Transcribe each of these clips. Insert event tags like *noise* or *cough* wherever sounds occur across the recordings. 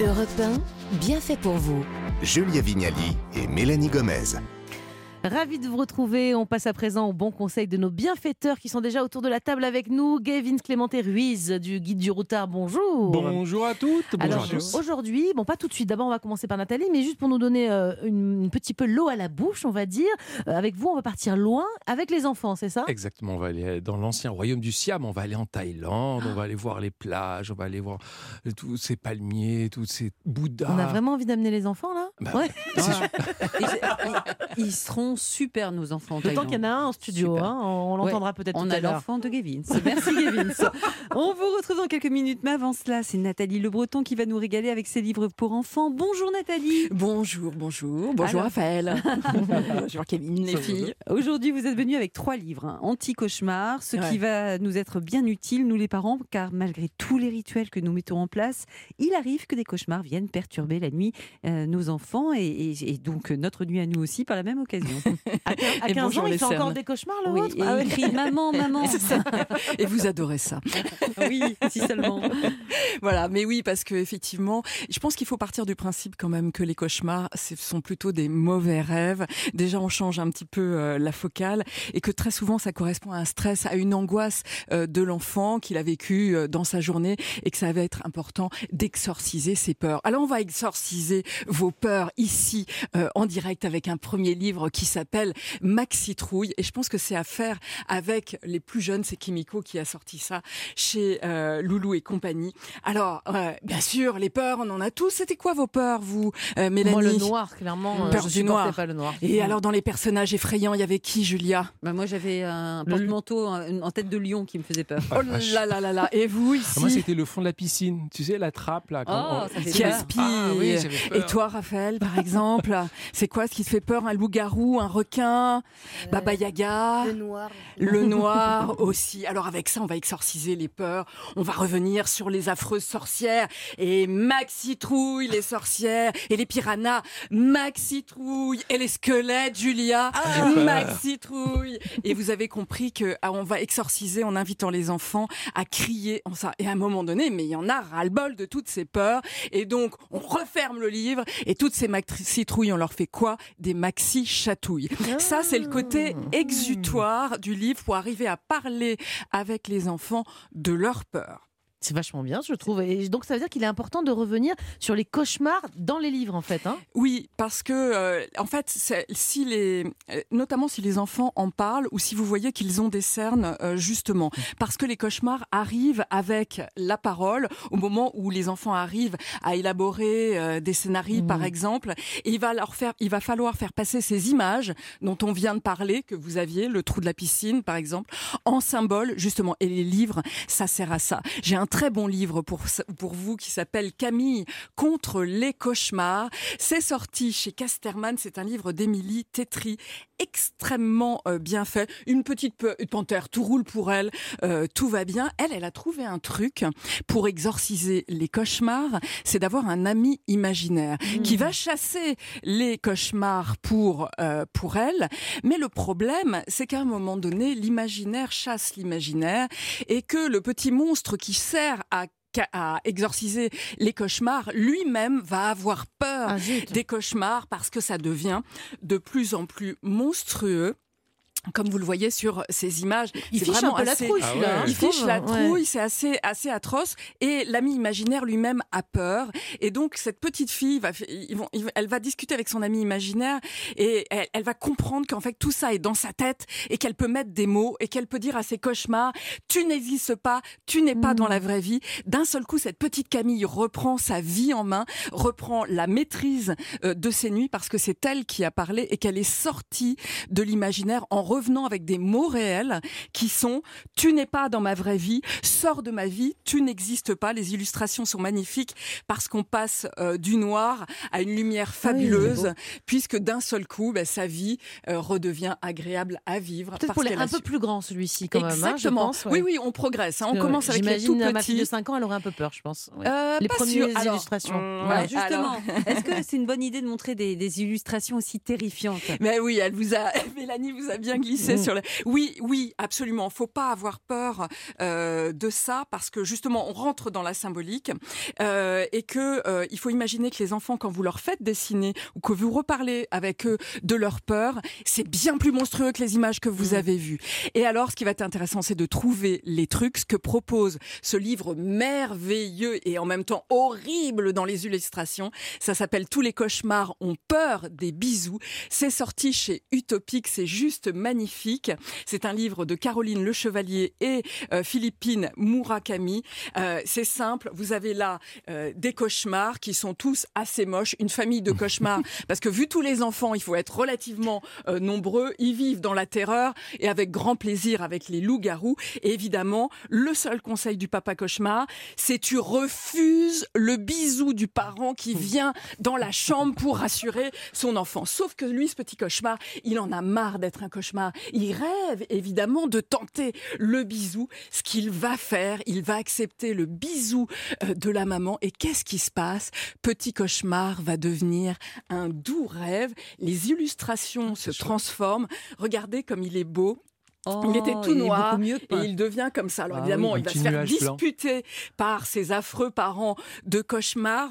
Europe 1, bien fait pour vous. Julia Vignali et Mélanie Gomez. Ravi de vous retrouver. On passe à présent au bon conseil de nos bienfaiteurs qui sont déjà autour de la table avec nous. Gavin Clémenté Ruiz du Guide du Routard, bonjour. Bonjour à toutes. Bonjour Alors à tous. aujourd'hui, bon pas tout de suite, d'abord on va commencer par Nathalie, mais juste pour nous donner euh, une, un petit peu l'eau à la bouche, on va dire. Euh, avec vous, on va partir loin avec les enfants, c'est ça? Exactement, on va aller dans l'ancien royaume du Siam, on va aller en Thaïlande, on va aller voir les plages, on va aller voir tous ces palmiers, tous ces bouddhas. On a vraiment envie d'amener les enfants là? Bah, Ouais. Ils, ils- ils seront super, nos enfants. en D'autant qu'il y en a un en studio, hein, on, l'entendra peut-être On tout a à l'heure. l'enfant de Gavin. Merci Gavin. *laughs* On vous retrouve dans quelques minutes, mais avant cela, c'est Nathalie Le Breton qui va nous régaler avec ses livres pour enfants. Bonjour Nathalie. Bonjour, bonjour, bonjour Alors- Raphaël. *laughs* bonjour Kevin, les filles. Aujourd'hui, vous êtes venus avec trois livres. hein. Anti-cauchemar, ce qui va nous être bien utile, nous les parents, car malgré tous les rituels que nous mettons en place, il arrive que des cauchemars viennent perturber la nuit euh, nos enfants et, et- et donc euh, notre nuit à nous aussi par la même occasion. À, quin- à Et 15 bonjour ans, il fait encore des cauchemars le oui, Ah il crie maman, *laughs* maman. Et vous adorez ça. *laughs* oui, si seulement. Voilà, mais oui, parce que effectivement, je pense qu'il faut partir du principe quand même que les cauchemars, ce sont plutôt des mauvais rêves. Déjà, on change un petit peu euh, la focale et que très souvent, ça correspond à un stress, à une angoisse euh, de l'enfant qu'il a vécu euh, dans sa journée et que ça va être important d'exorciser ses peurs. Alors, on va exorciser vos peurs ici en direct avec un premier livre qui s'appelle Maxi Trouille et je pense que c'est à faire avec les plus jeunes. C'est Kimiko qui a sorti ça chez euh, Loulou et compagnie. Alors, euh, bien sûr, les peurs, on en a tous. C'était quoi vos peurs, vous, euh, Mélanie Moi, le noir, clairement, euh, Peur je du noir. pas le noir. Et alors, dans les personnages effrayants, il y avait qui, Julia? Bah, moi, j'avais un porte-manteau en tête de lion qui me faisait peur. Oh là là là là Et vous, ici Ah, Moi, c'était le fond de la piscine. Tu sais, la trappe, là. Oh, ça fait Qui peur. aspire Ah, oui, Et toi, Raphaël, par exemple C'est quoi ce qui te fait peur Un loup-garou, un requin, Baba Yaga Le noir. Le noir *laughs* aussi. Alors avec ça, on va exorciser les peurs. On va revenir sur les affreuses sorcières et Maxi Trouille, les sorcières et les piranhas. Maxi Trouille et les squelettes, Julia. Maxi Trouille. Et vous avez compris que ah, on va exorciser en invitant les enfants à crier en ça. Et à un moment donné, mais il y en a ras-le-bol de toutes ces peurs. Et donc, on referme le livre et toutes ces Maxi Trouilles, on leur fait quoi? Des Maxi Chatouilles. Ça, c'est le côté exutoire du livre pour arriver à parler avec les enfants de leurs peurs. C'est vachement bien, je trouve. Et donc, ça veut dire qu'il est important de revenir sur les cauchemars dans les livres, en fait. Hein Oui, parce que euh, en fait, si les, euh, notamment si les enfants en parlent ou si vous voyez qu'ils ont des cernes, euh, justement, parce que les cauchemars arrivent avec la parole au moment où les enfants arrivent à élaborer euh, des scénarios, par exemple, et il va leur faire, il va falloir faire passer ces images dont on vient de parler, que vous aviez, le trou de la piscine, par exemple, en symbole, justement. Et les livres, ça sert à ça. J'ai un très bon livre pour, vous qui s'appelle Camille contre les cauchemars. C'est sorti chez Casterman. C'est un livre d'Émilie Tétry, extrêmement euh, bien fait. Une petite pe- une panthère, tout roule pour elle, euh, tout va bien. Elle, elle a trouvé un truc pour exorciser les cauchemars. C'est d'avoir un ami imaginaire qui va chasser les cauchemars pour euh, pour elle. Mais le problème, c'est qu'à un moment donné, l'imaginaire chasse l'imaginaire et que le petit monstre qui sert à à exorciser les cauchemars, lui-même va avoir peur Ah, des cauchemars parce que ça devient de plus en plus monstrueux. Comme vous le voyez sur ces images, Il fiche vraiment un peu la trouille, Ah ouais. hein, il trouve. fiche la Ouais. trouille, c'est assez, assez atroce. Et l'ami imaginaire lui-même a peur. Et donc, cette petite fille, va, ils vont, ils- elle va discuter avec son ami imaginaire et elle, elle va comprendre qu'en fait, tout ça est dans sa tête et qu'elle peut mettre des mots et qu'elle peut dire à ses cauchemars, tu n'existes pas, tu n'es pas Mm. dans la vraie vie. D'un seul coup, cette petite Camille reprend sa vie en main, reprend la maîtrise euh, de ses nuits parce que c'est elle qui a parlé et qu'elle est sortie de l'imaginaire en revenant avec des mots réels qui sont tu n'es pas dans ma vraie vie, sors de ma vie, tu n'existes pas. Les illustrations sont magnifiques parce qu'on passe euh, du noir à une lumière Ah oui, fabuleuse puisque d'un seul coup, ben, sa vie euh, redevient agréable à vivre. Peut-être parce pour les qu'elle un peu plus grand, celui-ci, quand même. hein, Exactement. pense, ouais. Oui, oui, on progresse. hein. On commence avec les tout J'imagine ma fille de petits. 5 ans, elle aurait un peu peur, je pense. Ouais. Euh, les pas premières sûr. Illustrations. mm, Alors, ouais, justement, *laughs* est-ce que c'est une bonne idée de montrer des, des illustrations aussi terrifiantes? Mais oui, elle vous a, *laughs* Mélanie vous a bien glisser Mm. sur les. Oui, oui, absolument. Faut pas avoir peur euh, de ça parce que justement, on rentre dans la symbolique euh, et que euh, il faut imaginer que les enfants, quand vous leur faites dessiner ou que vous reparlez avec eux de leur peur, c'est bien plus monstrueux que les images que vous Mm. avez vues. Et alors, ce qui va être intéressant, c'est de trouver les trucs, ce que propose ce livre merveilleux et en même temps horrible dans les illustrations. Ça s'appelle Tous les cauchemars ont peur des bisous. C'est sorti chez Utopique, c'est juste magnifique. C'est un livre de Caroline Le Chevalier et euh, Philippine Murakami. Euh, c'est simple, vous avez là euh, des cauchemars qui sont tous assez moches, une famille de cauchemars, *laughs* parce que vu tous les enfants, il faut être relativement nombreux, ils vivent dans la terreur et avec grand plaisir avec les loups-garous. Et évidemment, le seul conseil du papa cauchemar, c'est tu refuses le bisou du parent qui *laughs* vient dans la chambre pour rassurer son enfant. Sauf que lui, ce petit cauchemar, il en a marre d'être un cauchemar. Il rêve évidemment de tenter le bisou. Ce qu'il va faire, il va accepter le bisou euh, de la maman. Et qu'est-ce qui se passe? Petit cauchemar va devenir un doux rêve. Les illustrations se transforment. Regardez comme il est beau. Il était tout Oh, noir mieux et il devient comme ça. Alors Ah évidemment, oui, il va se faire disputer par ses affreux parents de cauchemar.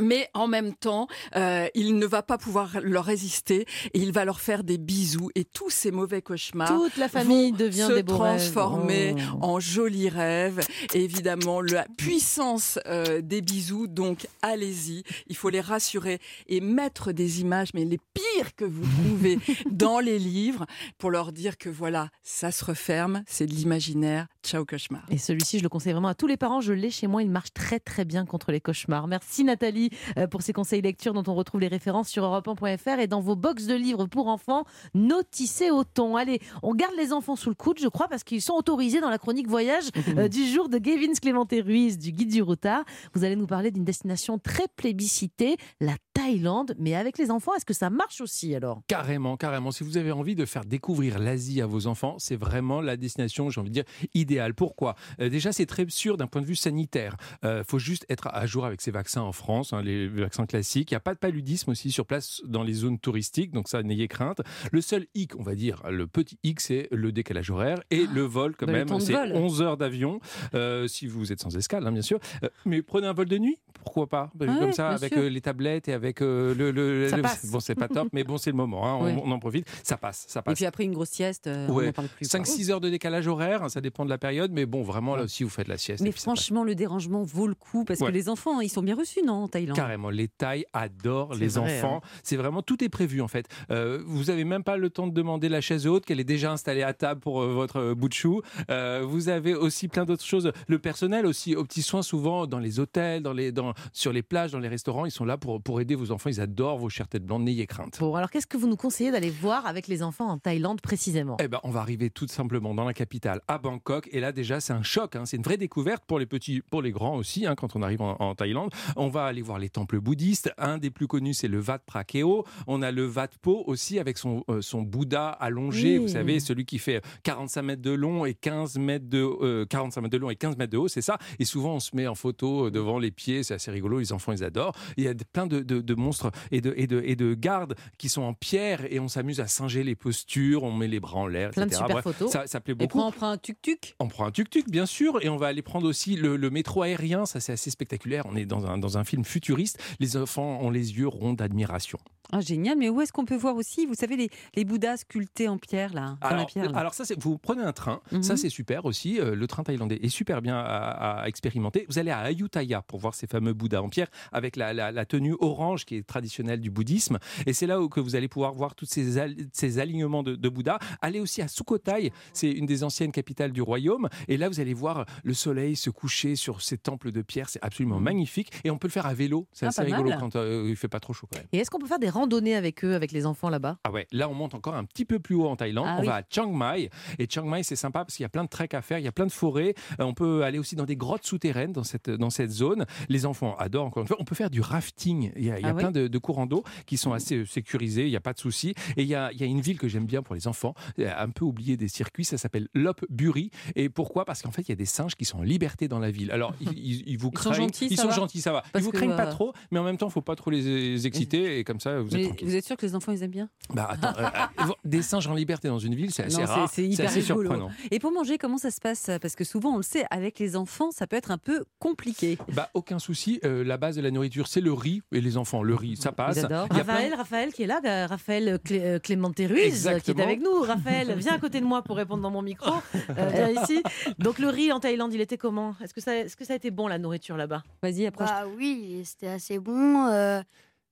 Mais en même temps, euh, il ne va pas pouvoir leur résister et il va leur faire des bisous et tous ces mauvais cauchemars Toute la famille vont devient se des beaux rêves. transformer Oh. en jolis rêves. Et évidemment, la puissance euh, des bisous. Donc, allez-y. Il faut les rassurer et mettre des images, mais les pires que vous trouvez *laughs* dans les livres, pour leur dire que voilà, ça se referme, c'est de l'imaginaire. Ciao cauchemar. Et celui-ci, je le conseille vraiment à tous les parents. Je l'ai chez moi. Il marche très très bien contre les cauchemars. Merci Nathalie euh, pour ces conseils lecture dont on retrouve les références sur europe1.fr et dans vos box de livres pour enfants. Notissez au ton. Allez, on garde les enfants sous le coude, je crois, parce qu'ils sont autorisés dans la chronique voyage *laughs* euh, du jour de Gavin Clémenté Ruiz du Guide du Routard. Vous allez nous parler d'une destination très plébiscitée, la Thaïlande. Mais avec les enfants, est-ce que ça marche aussi alors? Carrément, carrément. Si vous avez envie de faire découvrir l'Asie à vos enfants, c'est vraiment la destination, j'ai envie de dire, idéale. Pourquoi? Euh, Déjà, c'est très sûr d'un point de vue sanitaire. Il faut juste être à jour avec ces vaccins en France, hein, les vaccins classiques. Il n'y a pas de paludisme aussi sur place dans les zones touristiques, donc ça, n'ayez crainte. Le seul hic, on va dire, le petit hic, c'est le décalage horaire et le vol quand bah, même. C'est vol. 11 heures d'avion, euh, si vous êtes sans escale, hein, bien sûr. Euh, mais prenez un vol de nuit, pourquoi pas? Ouais, Comme ça, avec sûr. euh, les tablettes et avec le, le-. Bon, c'est pas top, mais bon, c'est le moment. hein, on- Oui. on, en profite. Ça passe, ça Et passe. puis après une grosse sieste, euh, on Ouais. n'en parle plus. quoi. 5-6 heures de décalage horaire, hein, ça dépend de la période, mais bon, vraiment, là aussi, vous faites la sieste. Mais et franchement, le dérangement vaut le coup parce Ouais. que les enfants, ils sont bien reçus, non, en Thaïlande? Carrément, les Thaïs adorent les vrai, enfants. C'est vraiment tout est prévu en fait. Euh, vous avez même pas le temps de demander la chaise haute qu'elle est déjà installée à table pour euh, votre bout de chou. Euh, vous avez aussi plein d'autres choses. Le personnel aussi aux petits soins souvent dans les hôtels, dans les, dans, sur les plages, dans les restaurants, ils sont là pour, pour aider vos enfants. Ils adorent vos chères têtes blanches. N'ayez crainte. Bon, alors qu'est-ce que vous nous conseillez d'aller voir avec les enfants en Thaïlande précisément? Eh ben, on va arriver tout simplement dans la capitale, à Bangkok. Et là, déjà, c'est un choc. hein. C'est une vraie découverte pour les petits, pour les grands aussi, hein, quand on arrive en, en Thaïlande. On va aller voir les temples bouddhistes. Un des plus connus, c'est le Wat Prakeo. On a le Wat Po aussi, avec son, euh, son Bouddha allongé. Oui. Vous savez, celui qui fait 45 mètres de long et 15 mètres de, euh, 45 mètres de long et 15 mètres de haut, c'est ça. Et souvent, on se met en photo euh, devant les pieds. C'est assez rigolo. Les enfants, ils adorent. Il y a plein de, de- de monstres et de, et, de, et de gardes qui sont en pierre et on s'amuse à singer les postures. On met les bras en l'air, Plein de etc. super Bref, photos. Ça, ça plaît Et beaucoup. puis on prend un tuk-tuk. On prend un tuk-tuk, bien sûr, et on va aller prendre aussi le, le métro aérien. Ça, c'est assez spectaculaire. On est dans un, dans un film futuriste. Les enfants ont les yeux ronds d'admiration. Ah, génial, mais où est-ce qu'on peut voir aussi, vous savez, les, les Bouddhas sculptés en pierre, là dans la Alors, pierre, là. alors ça, vous prenez un train. Mhm. Ça, c'est super aussi. Euh, le train thaïlandais est super bien à, à expérimenter. Vous allez à Ayutthaya pour voir ces fameux Bouddhas en pierre avec la, la- la tenue orange qui est traditionnelle du bouddhisme. Et c'est là où que vous allez pouvoir voir tous ces, al- ces alignements de, de Bouddha. Allez aussi à Sukhothai. C'est une des anciennes capitales du royaume. Et là, vous allez voir le soleil se coucher sur ces temples de pierre. C'est absolument magnifique. Et on peut le faire à vélo. C'est Ah, assez rigolo mal. quand euh, il fait pas trop chaud quand même. Et est-ce qu'on peut faire des randonnées avec eux, avec les enfants là-bas Ah ouais, là on monte encore un petit peu plus haut en Thaïlande. Ah on oui. va à Chiang Mai et Chiang Mai c'est sympa parce qu'il y a plein de treks à faire, il y a plein de forêts. Euh, on peut aller aussi dans des grottes souterraines dans cette dans cette zone. Les enfants adorent encore une fois. On peut faire du rafting. Il y a, il y a Ah plein de, de courants d'eau qui sont assez euh, sécurisés. Il n'y a pas de souci. Et il y a, il y a une ville que j'aime bien pour les enfants, euh, un peu oubliée des circuits. Ça s'appelle Lop Buri. Et pourquoi? Parce qu'en fait il y a des singes qui sont en liberté dans la ville. Alors ils, vous Ils sont craignent. gentils, ils ça sont va gentils, ça va. Parce ils vous craignent pas trop, mais en même temps faut pas trop les exciter et comme ça vous vous êtes Mais tranquille. vous êtes sûr que les enfants ils aiment bien? Bah, attends, euh, euh, des singes en liberté dans une ville, c'est assez Non, rare. c'est hyper assez surprenant. Et pour manger, comment ça se passe? Parce que souvent, on le sait, avec les enfants, ça peut être un peu compliqué. Bah, aucun souci. euh, la base de la nourriture, c'est le riz. Et les enfants, le riz, ça passe. A plein- Raphaël, Raphaël qui est là, euh, Raphaël Clé- Clémenté Ruiz qui est avec nous. Raphaël, viens à côté de moi pour répondre dans mon micro. Euh, viens *laughs* ici. Donc le riz en Thaïlande, il était comment? Est-ce que ça, est-ce que ça a été bon la nourriture là-bas? Vas-y, approche. Bah oui, c'était assez bon.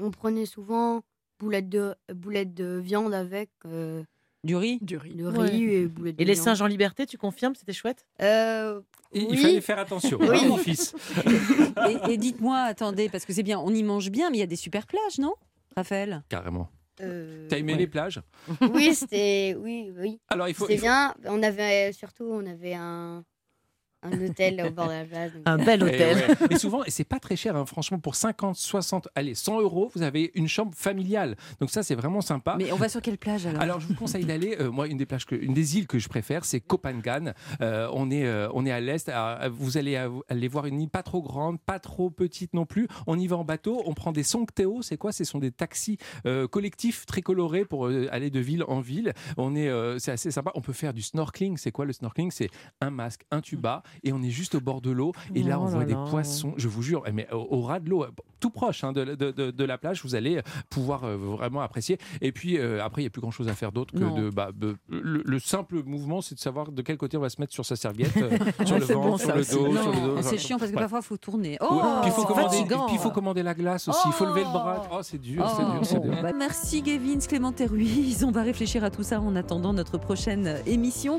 On prenait souvent boulettes de, boulettes de viande avec euh, Du riz Du riz. le Ouais. riz et boulettes de Et les viande. singes en liberté, tu confirmes C'était chouette? Euh, Et Il Oui. fallait faire attention, Oui. hein, mon fils. *laughs* Et, et dites-moi, attendez, parce que c'est bien, on y mange bien, mais il y a des super plages, non Raphaël? Carrément. euh, T'as aimé Ouais. les plages? Oui, c'était oui, oui. Alors, il faut. Faut- bien. On avait surtout, on avait un, un hôtel au bord de la plage. donc, Un euh, bel Eh hôtel. ouais. Et souvent, et c'est pas très cher, hein, franchement, pour 50, 60, allez, 100 euros, vous avez une chambre familiale. Donc ça, c'est vraiment sympa. Mais on va sur quelle plage alors? Alors, je vous conseille d'aller. euh, moi, une des plages, que, une des îles que je préfère, c'est Kopangan. Euh, on est, euh, on est à l'est. Alors, Vous allez euh, aller voir une île pas trop grande, pas trop petite non plus. On y va en bateau. On prend des songteo. C'est quoi? Ce sont des taxis euh, collectifs très colorés pour euh, aller de ville en ville. On est, euh, c'est assez sympa. On peut faire du snorkeling. C'est quoi le snorkeling? C'est un masque, un tuba, et on est juste au bord de l'eau. Et là, Oh on là voit des là. poissons. Je vous jure, mais au, au ras de l'eau, tout proche hein, de, de- de- de la plage, vous allez pouvoir euh, vraiment apprécier. Et puis euh, après, il n'y a plus grand chose à faire d'autre que Non. de. bah, le, le simple mouvement, c'est de savoir de quel côté on va se mettre sur sa serviette, euh, *laughs* sur le bon, sur le dos, Non, sur le dos. c'est chiant parce que Ouais. parfois il faut tourner. Ouais. Oh, puis il faut commander, fatigant. puis il faut commander la glace aussi. Il faut lever le bras. Oh, c'est dur, c'est Oh, dur, c'est dur. bah, merci Gavin, Clément et Ruiz. On va réfléchir à tout ça en attendant notre prochaine émission.